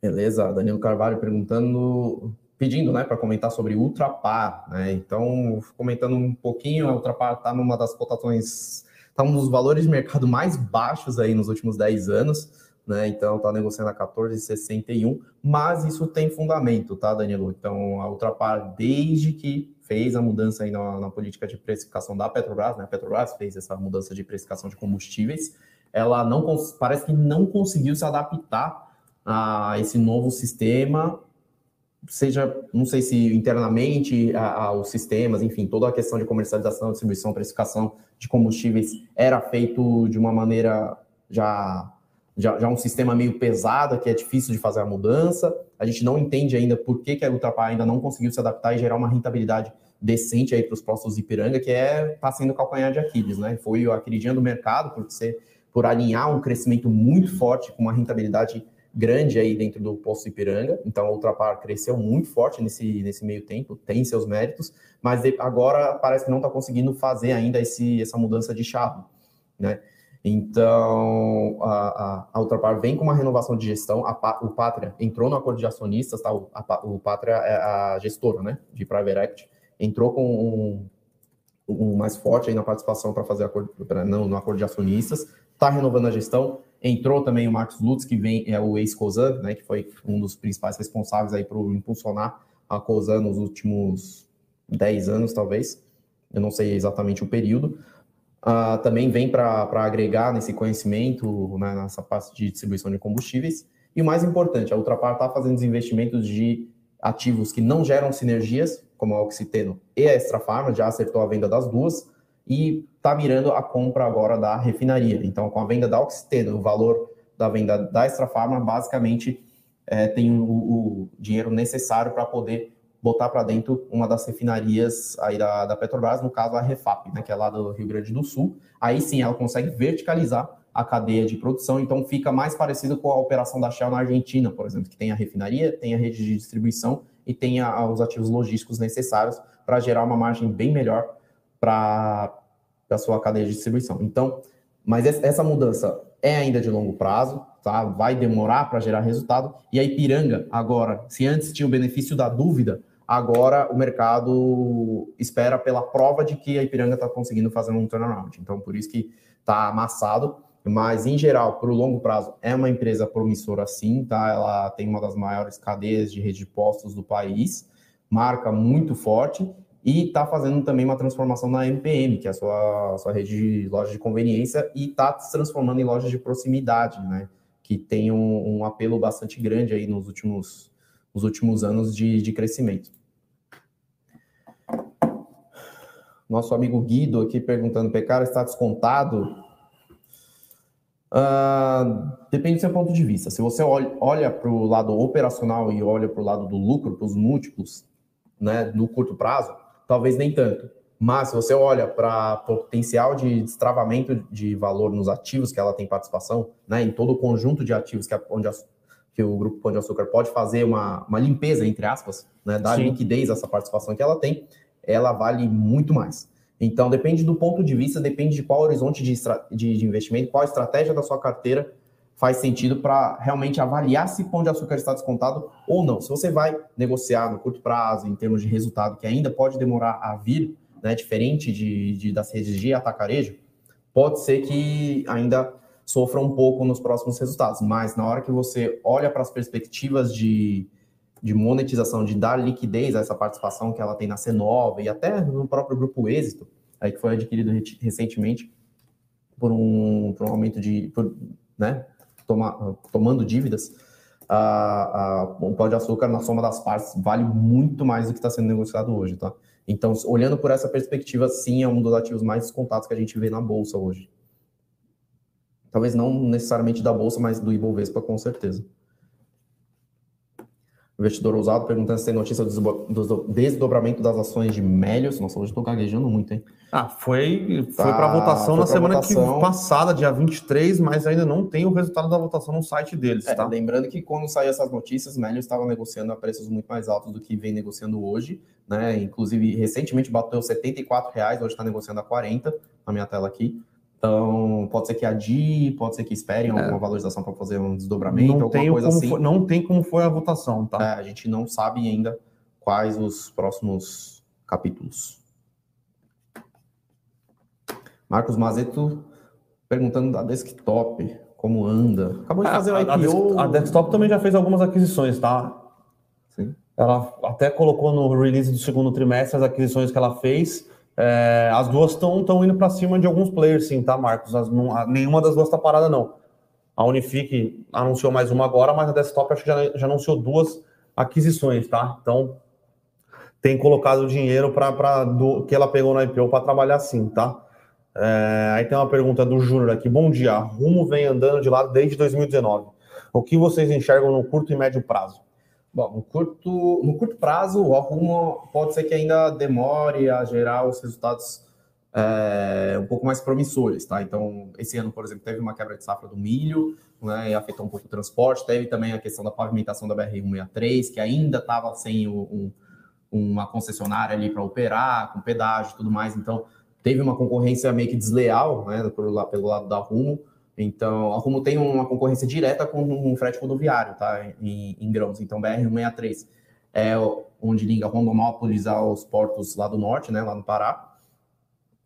Beleza, Danilo Carvalho perguntando, pedindo, né, para comentar sobre Ultrapar, né? Então, comentando um pouquinho, a Ultrapar está numa das cotações, está um dos valores de mercado mais baixos aí nos últimos 10 anos, né? Então, está negociando a 14,61, mas isso tem fundamento, tá, Danilo? Então, a Ultrapar, desde que fez a mudança aí na, na política de precificação da Petrobras, né? A Petrobras fez essa mudança de precificação de combustíveis, ela não parece que não conseguiu se adaptar a esse novo sistema, seja, não sei se internamente a, a- os sistemas, enfim, toda a questão de comercialização, distribuição, precificação de combustíveis era feito de uma maneira já, já, já um sistema meio pesado, que é difícil de fazer a mudança. A gente não entende ainda por que, que a Ultrapar ainda não conseguiu se adaptar e gerar uma rentabilidade decente aí para os postos Ipiranga, que é está sendo calcanhar de Aquiles, né? Foi a queridinha do mercado por ser por alinhar um crescimento muito forte com uma rentabilidade grande aí dentro do posto Ipiranga. Então a Ultrapar cresceu muito forte nesse, nesse meio tempo, tem seus méritos, mas agora parece que não está conseguindo fazer ainda esse, essa mudança de chave, né? Então a, a, a Ultrapar vem com uma renovação de gestão. A, o Pátria entrou no acordo de acionistas, tá? O, a, o Pátria é a gestora, né? De private equity, entrou com um, um mais forte aí na participação para fazer acordo pra, não, no acordo de acionistas, está renovando a gestão. Entrou também o Marcos Lutz, que vem, é o ex-Cosan, né, que foi um dos principais responsáveis aí por impulsionar a Cosan nos últimos 10 anos, talvez. Eu não sei exatamente o período. Ah, também vem para agregar nesse conhecimento, né, nessa parte de distribuição de combustíveis. E o mais importante, a Ultrapar está fazendo os investimentos de ativos que não geram sinergias, como a Oxiteno e a Extra Farma, já acertou a venda das duas, e está mirando a compra agora da refinaria. Então, com a venda da Oxiteno, o valor da venda da Extra Farma, basicamente, é, tem o, o dinheiro necessário para poder botar para dentro uma das refinarias aí da, da Petrobras, no caso a Refap, né, que é lá do Rio Grande do Sul. Aí sim ela consegue verticalizar a cadeia de produção, então fica mais parecido com a operação da Shell na Argentina, por exemplo, que tem a refinaria, tem a rede de distribuição e tem a, os ativos logísticos necessários para gerar uma margem bem melhor para a sua cadeia de distribuição. Então, mas essa mudança é ainda de longo prazo, tá? Vai demorar para gerar resultado. E a Ipiranga, agora, se antes tinha o benefício da dúvida, agora o mercado espera pela prova de que a Ipiranga está conseguindo fazer um turnaround. Então, por isso que está amassado. Mas, em geral, para o longo prazo, é uma empresa promissora sim, tá? Ela tem uma das maiores cadeias de rede de postos do país, marca muito forte e está fazendo também uma transformação na MPM, que é a sua, sua rede de loja de conveniência, e está se transformando em lojas de proximidade, né? Que tem um, um apelo bastante grande aí nos últimos, nos últimos anos de, de crescimento. Nosso amigo Guido aqui perguntando: Pecara está descontado? Uh, depende do seu ponto de vista. Se você olha, olha para o lado operacional e olha para o lado do lucro, para os múltiplos, né, no curto prazo, talvez nem tanto. Mas se você olha para potencial de destravamento de valor nos ativos que ela tem participação, né, em todo o conjunto de ativos que, a, onde a, que o Grupo Pão de Açúcar pode fazer uma, uma limpeza, entre aspas, né, dar Sim. liquidez a essa participação que ela tem, ela vale muito mais. Então, depende do ponto de vista, depende de qual horizonte de, de, de investimento, qual a estratégia da sua carteira faz sentido para realmente avaliar se pão de açúcar está descontado ou não. Se você vai negociar no curto prazo, em termos de resultado, que ainda pode demorar a vir, né, diferente de, de, das redes de atacarejo, pode ser que ainda sofra um pouco nos próximos resultados. Mas na hora que você olha para as perspectivas de, de monetização, de dar liquidez a essa participação que ela tem na C9 e até no próprio grupo Êxito, aí que foi adquirido recentemente por um, por um aumento de. Por, né, toma, tomando dívidas, a, a, o pó de açúcar na soma das partes vale muito mais do que está sendo negociado hoje, tá? Então, olhando por essa perspectiva, sim, é um dos ativos mais descontados que a gente vê na bolsa hoje. Talvez não necessariamente da bolsa, mas do Ibovespa, com certeza. Investidor ousado perguntando se tem notícia do desdobramento das ações de Melios. Nossa, hoje estou gaguejando muito, hein? Ah, foi, foi tá, para votação na semana votação. que passada, dia 23, mas ainda não tem o resultado da votação no site deles, é, tá? Lembrando que quando saiu essas notícias, Melios estava negociando a preços muito mais altos do que vem negociando hoje, né? Inclusive, recentemente bateu 74 reais, hoje está negociando a 40 na minha tela aqui. Então, pode ser que adie, pode ser que esperem é. alguma valorização para fazer um desdobramento, não alguma coisa assim. Foi, não tem como foi a votação, tá? É, a gente não sabe ainda quais os próximos capítulos. Marcos Mazeto perguntando da desktop, como anda. Acabou de é, fazer o IPO. A, a, desktop também já fez algumas aquisições, tá? Sim. Ela até colocou no release do segundo trimestre as aquisições que ela fez. É, as duas estão indo para cima de alguns players, sim, tá, Marcos? As, não, a, nenhuma das duas está parada, não. A Unifique anunciou mais uma agora, mas a Desktop acho que já, já anunciou duas aquisições, tá? Então, tem colocado dinheiro para que ela pegou na IPO para trabalhar sim, tá? É, aí tem uma pergunta do Júnior aqui. Bom dia. Rumo vem andando de lado desde 2019. O que vocês enxergam no curto e médio prazo? Bom, no curto, no curto prazo, o Arrumo pode ser que ainda demore a gerar os resultados é, um pouco mais promissores, tá? Então, esse ano, por exemplo, teve uma quebra de safra do milho, né, e afetou um pouco o transporte, teve também a questão da pavimentação da BR-163, que ainda estava sem o, um, uma concessionária ali para operar, com pedágio e tudo mais, então teve uma concorrência meio que desleal, né, pelo, pelo lado da Rumo, então, a Rumo tem uma concorrência direta com um frete rodoviário, tá? Em, em grãos. Então, BR-163 é onde liga Rondonópolis aos portos lá do norte, né? Lá no Pará.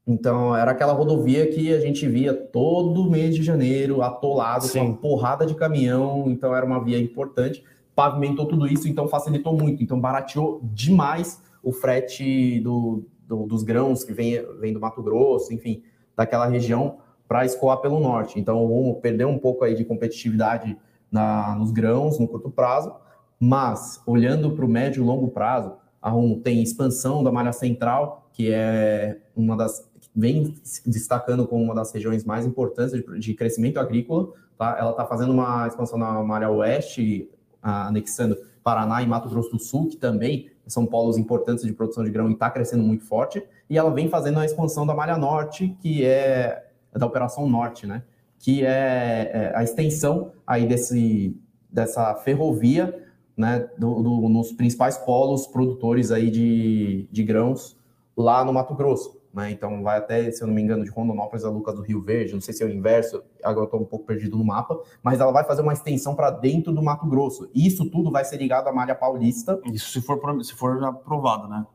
Então, era aquela rodovia que a gente via todo mês de janeiro, atolado, Sim. com uma porrada de caminhão. Então, era uma via importante. Pavimentou tudo isso, então facilitou muito. Então, barateou demais o frete do, do, dos grãos que vem, vem do Mato Grosso, enfim, daquela região para escoar pelo norte. Então, o Rumo perdeu um pouco aí de competitividade na, nos grãos no curto prazo, mas olhando para o médio e longo prazo, a Rumo tem expansão da malha central, que é uma das vem se destacando como uma das regiões mais importantes de, de crescimento agrícola. Tá? Ela está fazendo uma expansão na malha oeste, anexando Paraná e Mato Grosso do Sul, que também são polos importantes de produção de grão e está crescendo muito forte. E ela vem fazendo a expansão da malha norte, que é da Operação Norte, né? Que é, é a extensão aí desse, dessa ferrovia, né? Do, do, nos principais polos produtores aí de, de grãos lá no Mato Grosso. Né? Então vai até, se eu não me engano, de Rondonópolis a Lucas do Rio Verde, não sei se é o inverso, agora eu estou um pouco perdido no mapa, mas ela vai fazer uma extensão para dentro do Mato Grosso. Isso tudo vai ser ligado à malha paulista. Isso se for, se for aprovado, né?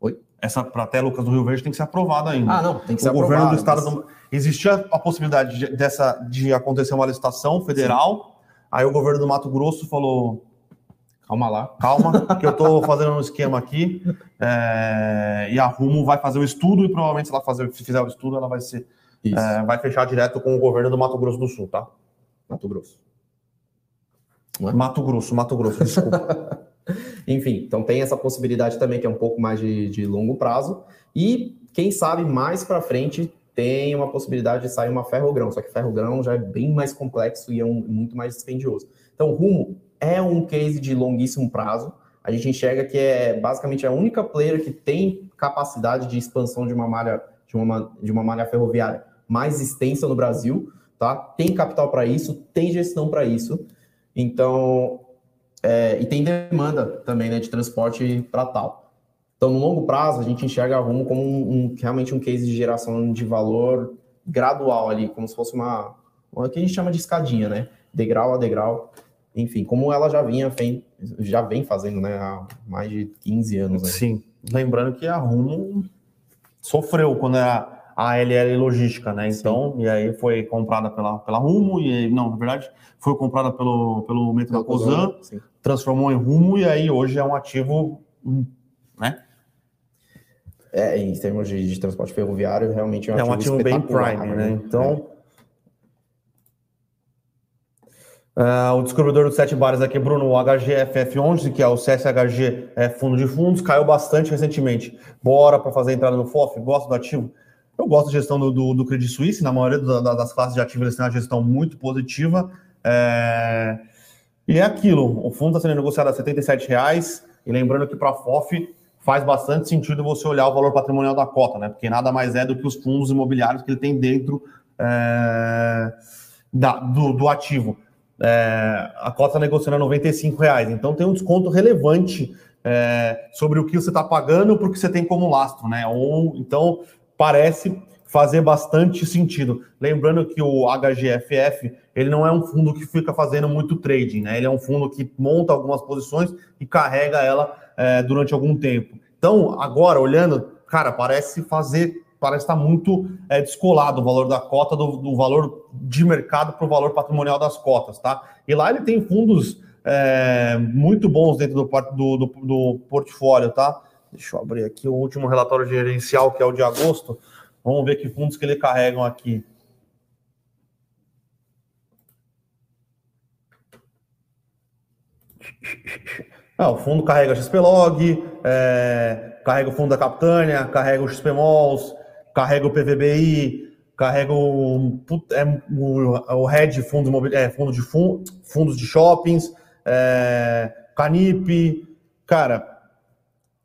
Oi? Essa para até Lucas do Rio Verde tem que ser aprovada ainda. Ah, não, tem que ser o aprovado. O governo do estado mas... do Existia a possibilidade de, dessa, de acontecer uma licitação federal, Sim. aí o governo do Mato Grosso falou: calma lá, calma, que eu estou fazendo um esquema aqui, é, e a Rumo vai fazer o estudo, e provavelmente se ela fazer, se fizer o estudo, ela vai ser. É, vai fechar direto com o governo do Mato Grosso do Sul, tá? Mato Grosso. É? Mato Grosso, Mato Grosso, desculpa. Enfim, então tem essa possibilidade também que é um pouco mais de, de longo prazo. E quem sabe mais para frente tem uma possibilidade de sair uma ferrogrão, só que ferrogrão já é bem mais complexo e é um, muito mais dispendioso. Então, Rumo é um case de longuíssimo prazo, a gente enxerga que é basicamente a única player que tem capacidade de expansão de uma malha, de uma, de uma malha ferroviária mais extensa no Brasil, tá? Tem capital para isso, tem gestão para isso. Então, é, e tem demanda também né, de transporte para tal. Então, no longo prazo, a gente enxerga a Rumo como um, um, realmente um case de geração de valor gradual ali, como se fosse uma, uma que a gente chama de escadinha, né? Degrau a degrau. Enfim, como ela já vinha, já vem fazendo, né? Há mais de 15 anos. Né? Sim. Lembrando que a Rumo sofreu quando era a LL Logística, né? Então, Sim. e aí foi comprada pela, pela Rumo, e não, na verdade, foi comprada pelo, pelo Metro da Cosan, transformou em Rumo, e aí hoje é um ativo, né? É, em termos de, de transporte ferroviário, realmente é um é ativo, um ativo bem prime, né? né? Então. Uh, o descobridor dos sete bares aqui, Bruno, o HGFF11, que é o CSHG é, Fundo de Fundos, caiu bastante recentemente. Bora para fazer a entrada no FOF? Gosto do ativo? Eu gosto da gestão do, do, do Credit Suisse, na maioria da, das classes de ativos eles têm uma gestão muito positiva. É... E é aquilo, o fundo está sendo negociado a R$ reais e lembrando que para a FOF faz bastante sentido você olhar o valor patrimonial da cota, né? Porque nada mais é do que os fundos imobiliários que ele tem dentro é, da, do, do, ativo. É, a cota está negociando a R$ reais, então tem um desconto relevante é, sobre o que você está pagando para o que você tem como lastro, né? Ou então parece fazer bastante sentido. Lembrando que o HGFF ele não é um fundo que fica fazendo muito trading, né? Ele é um fundo que monta algumas posições e carrega ela é, durante algum tempo. Então, agora, olhando, cara, parece fazer, parece estar muito é, descolado o valor da cota do, do valor de mercado para o valor patrimonial das cotas, tá? E lá ele tem fundos é, muito bons dentro do, do, do, do portfólio, tá? Deixa eu abrir aqui o último relatório gerencial, que é o de agosto. Vamos ver que fundos que ele carregam aqui. Ah, o fundo carrega XPlog, é, carrega o fundo da Capitânia, carrega o XPMOLs, carrega o PVBI, carrega o, é, o, o RED, fundo, é, fundo de fund, fundos de shoppings, é, Canip, cara,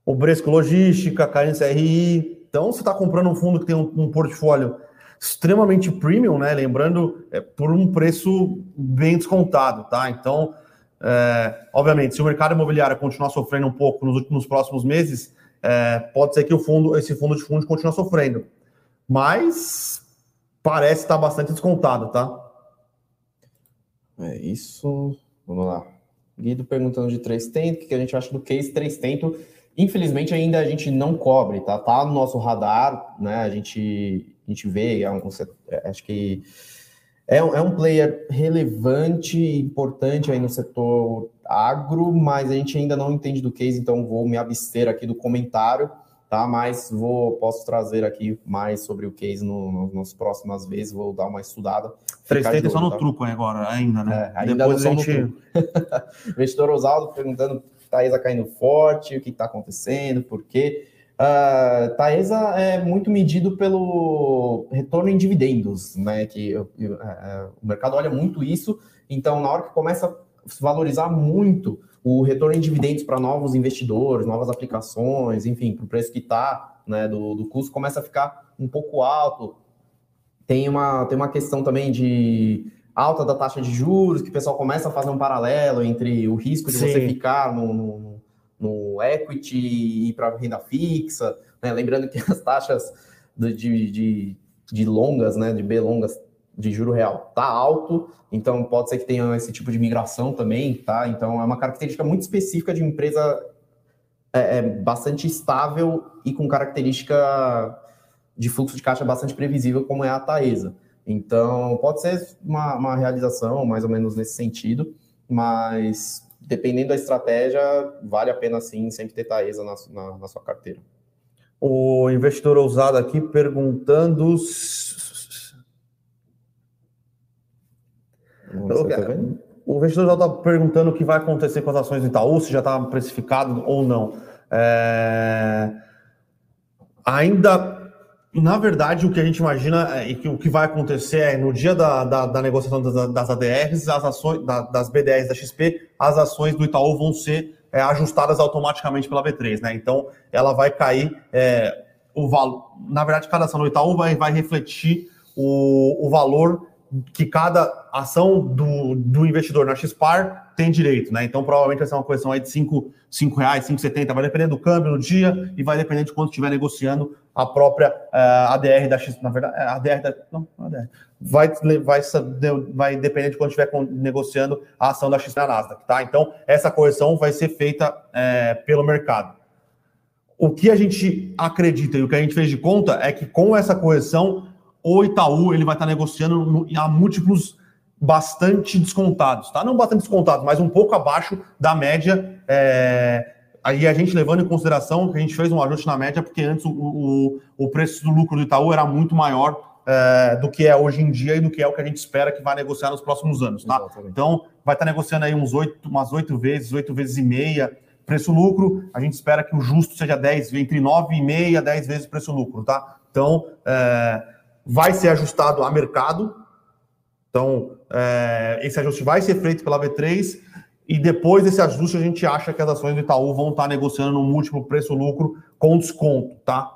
o Bresco Logística, Carência RI. Então, você está comprando um fundo que tem um, um, portfólio extremamente premium, né? Lembrando, é, por um preço bem descontado, tá? Então, é, obviamente, se o mercado imobiliário continuar sofrendo um pouco nos últimos próximos meses, é, pode ser que o fundo, esse fundo de fundos continue sofrendo. Mas parece estar bastante descontado, tá? É isso. Vamos lá. Guido perguntando de 300, o que a gente acha do case 300? Infelizmente ainda a gente não cobre, tá? Tá no nosso radar, né? A gente, a gente vê, é um, é, acho que é, é um player relevante, importante aí no setor agro, mas a gente ainda não entende do case, então vou me abster aqui do comentário, tá? Mas vou posso trazer aqui mais sobre o case no, no, nas próximas vezes, vou dar uma estudada. 330 só no tá? truco agora, ainda, né? É, ainda Depois a gente... Investidor Oswaldo perguntando, Taesa caindo forte, o que está acontecendo, por quê? Uh, Taesa é muito medido pelo retorno em dividendos, né? Que eu, eu, uh, o mercado olha muito isso, então na hora que começa a valorizar muito o retorno em dividendos para novos investidores, novas aplicações, enfim, para o preço que está, né, do, do custo, começa a ficar um pouco alto. Tem uma, tem uma questão também de alta da taxa de juros, que o pessoal começa a fazer um paralelo entre o risco de Sim. você ficar no, no no equity e para renda fixa, né? lembrando que as taxas de, de, de, longas, né, de B longas de juro real tá alto, então pode ser que tenha esse tipo de migração também, tá? Então é uma característica muito específica de empresa é, é bastante estável e com característica de fluxo de caixa bastante previsível, como é a Taesa. Então pode ser uma, uma realização mais ou menos nesse sentido, mas dependendo da estratégia, vale a pena sim sempre ter Taesa na, na, na sua carteira. O investidor ousado aqui perguntando. Tá o investidor já está perguntando o que vai acontecer com as ações do Itaú, se já está precificado ou não. É... Ainda na verdade, o que a gente imagina é, e que o que vai acontecer é no dia da, da, da negociação das, das, ADRs, as ações da, das BDRs da XP, as ações do Itaú vão ser é, ajustadas automaticamente pela B3, né? Então ela vai cair é, o valor. Na verdade, cada ação do Itaú vai, vai refletir o, o valor que cada ação do, do investidor na XPAR tem direito, né? Então, provavelmente vai ser uma correção aí de 5, 5 reais, 5,70, vai depender do câmbio no dia e vai depender de quanto estiver negociando a própria uh, ADR da X, na verdade, é, a ADR da, não, ADR, vai, vai, vai depender de quanto estiver negociando a ação da X na Nasdaq, tá? Então, essa correção vai ser feita é, pelo mercado. O que a gente acredita e o que a gente fez de conta é que com essa correção o Itaú ele vai estar negociando a múltiplos bastante descontados, tá? Não bastante descontados, mas um pouco abaixo da média. É... Aí a gente levando em consideração que a gente fez um ajuste na média, porque antes o, o, o preço do lucro do Itaú era muito maior é, do que é hoje em dia e do que é o que a gente espera que vai negociar nos próximos anos, tá? Exatamente. Então, vai estar negociando aí uns oito, umas oito vezes, oito vezes e meia preço-lucro. A gente espera que o justo seja 10, entre nove e meia, dez vezes preço-lucro, tá? Então, é, vai ser ajustado a mercado. Então, é, esse ajuste vai ser feito pela V3 e depois desse ajuste a gente acha que as ações do Itaú vão estar negociando no múltiplo preço-lucro com desconto, tá?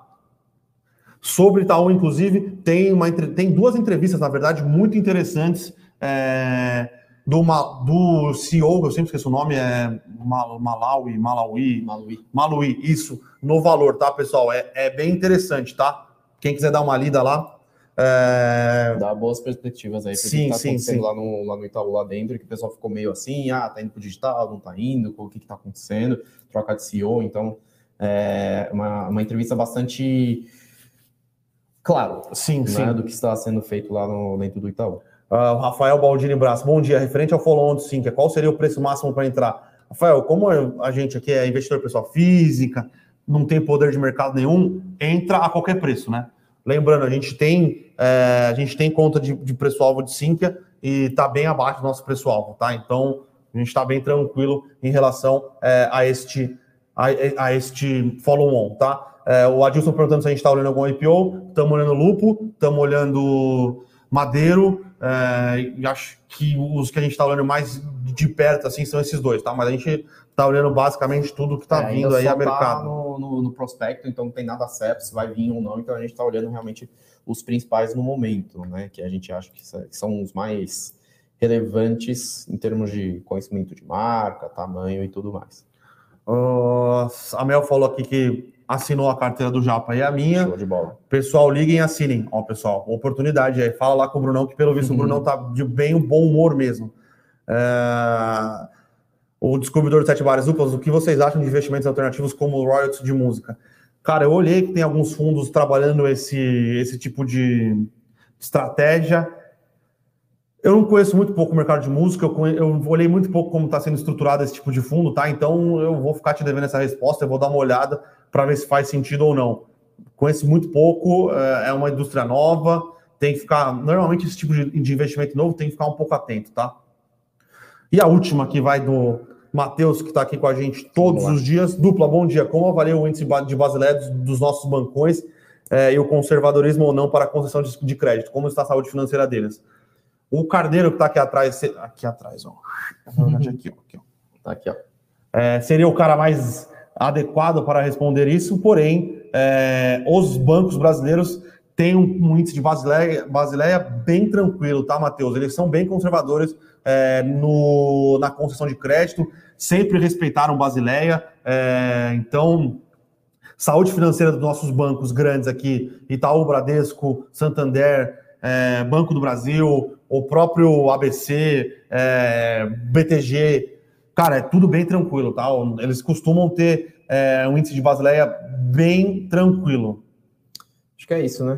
Sobre Itaú, inclusive, tem, uma, tem duas entrevistas, na verdade, muito interessantes é, do, do CEO, eu sempre esqueço o nome, é Malawi, Malawi, Malawi, Malawi, isso, no valor, tá, pessoal? É, é bem interessante, tá? Quem quiser dar uma lida lá, é... Dá boas perspectivas aí, porque sim, tá sim, sim. Lá, no, lá no Itaú, lá dentro, que o pessoal ficou meio assim, ah, tá indo pro digital, não tá indo, o que que tá acontecendo, troca de CEO, então é uma, uma entrevista bastante claro, sim, né, sim. do que está sendo feito lá no, dentro do Itaú. Uh, Rafael Baldini Braço, bom dia, referente ao follow-on do Sinca, qual seria o preço máximo para entrar? Rafael, como a gente aqui é investidor pessoal física, não tem poder de mercado nenhum, entra a qualquer preço, né? Lembrando, a gente tem, é, a gente tem conta de, de preço-alvo de Sinqia e está bem abaixo do nosso preço-alvo, tá? Então, a gente está bem tranquilo em relação é, a este, a, a este follow-on, tá? É, o Adilson perguntando se a gente está olhando algum IPO, estamos olhando Lupo, estamos olhando Madeiro, é, acho que os que a gente está olhando mais de perto assim são esses dois, tá? Mas a gente está olhando basicamente tudo que está é, vindo aí a tá mercado. Tá no, no, no, prospecto, então não tem nada certo se vai vir ou não, então a gente está olhando realmente os principais no momento, né? Que a gente acha que são os mais relevantes em termos de conhecimento de marca, tamanho e tudo mais. Uh, a Mel falou aqui que assinou a carteira do Japa e a minha. Show de bola. Pessoal, liguem e assinem. Ó, pessoal, oportunidade aí. Fala lá com o Brunão, que pelo visto uhum. o Brunão tá de bem um bom humor mesmo. É... O descobridor de sete bares duplas, o que vocês acham de investimentos alternativos como royalties de música? Cara, eu olhei que tem alguns fundos trabalhando esse, esse tipo de estratégia. Eu não conheço muito pouco o mercado de música, eu, eu olhei muito pouco como está sendo estruturado esse tipo de fundo, tá? Então eu vou ficar te devendo essa resposta, eu vou dar uma olhada para ver se faz sentido ou não. Conheço muito pouco, é, é uma indústria nova, tem que ficar. Normalmente, esse tipo de investimento novo tem que ficar um pouco atento, tá? E a última que vai do Matheus, que está aqui com a gente todos os dias. Dupla, bom dia. Como avalia o índice de Basileia dos nossos bancões é, e o conservadorismo ou não para a concessão de, de, crédito? Como está a saúde financeira deles? O Carneiro, que está aqui atrás, aqui atrás, ó. Aqui, ó. Aqui, ó. Tá aqui, ó. É, seria o cara mais adequado para responder isso, porém, é, os bancos brasileiros têm um, um, índice de Basileia, Basileia bem tranquilo, tá, Matheus? Eles são bem conservadores é, no, na concessão de crédito, sempre respeitaram Basileia, é, então saúde financeira dos nossos bancos grandes aqui, Itaú, Bradesco, Santander, é, Banco do Brasil, o próprio ABC, é, BTG, Cara, é tudo bem tranquilo, tá? Eles costumam ter é, um índice de Basileia bem tranquilo. Acho que é isso, né?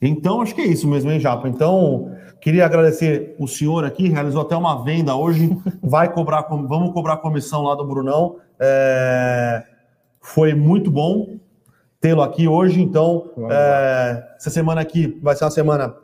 Então, acho que é isso mesmo, hein, Japa? Então, queria agradecer o senhor aqui, realizou até uma venda hoje, vai cobrar, vamos cobrar comissão lá do Brunão. É, foi muito bom tê-lo aqui hoje, então, é, essa semana aqui vai ser uma semana,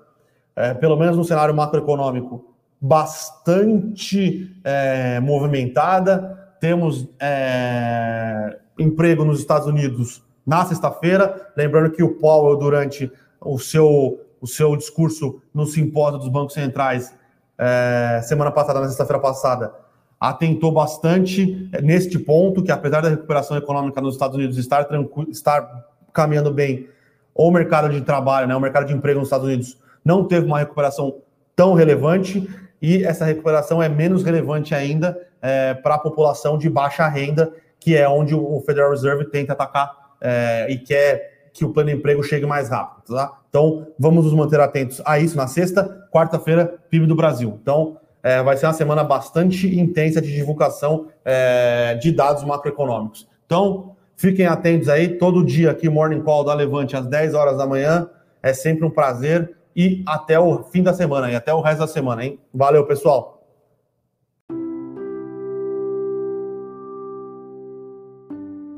é, pelo menos no cenário macroeconômico, bastante é, movimentada. Temos é, emprego nos Estados Unidos na sexta-feira. Lembrando que o Powell, durante o seu, o seu discurso no simpósio dos bancos centrais, é, semana passada, na sexta-feira passada, atentou bastante neste ponto, que apesar da recuperação econômica nos Estados Unidos estar, estar caminhando bem, o mercado de trabalho, né, o mercado de emprego nos Estados Unidos não teve uma recuperação tão relevante e essa recuperação é menos relevante ainda é, para a população de baixa renda, que é onde o Federal Reserve tenta atacar é, e quer que o plano de emprego chegue mais rápido. Tá? Então, vamos nos manter atentos a isso na sexta, quarta-feira, PIB do Brasil. Então, é, vai ser uma semana bastante intensa de divulgação é, de dados macroeconômicos. Então, fiquem atentos aí, todo dia aqui, Morning Call da Levante, às 10 horas da manhã. É sempre um prazer e até o fim da semana, e até o resto da semana, hein? Valeu, pessoal!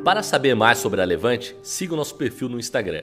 Para saber mais sobre a Levante, siga o nosso perfil no Instagram,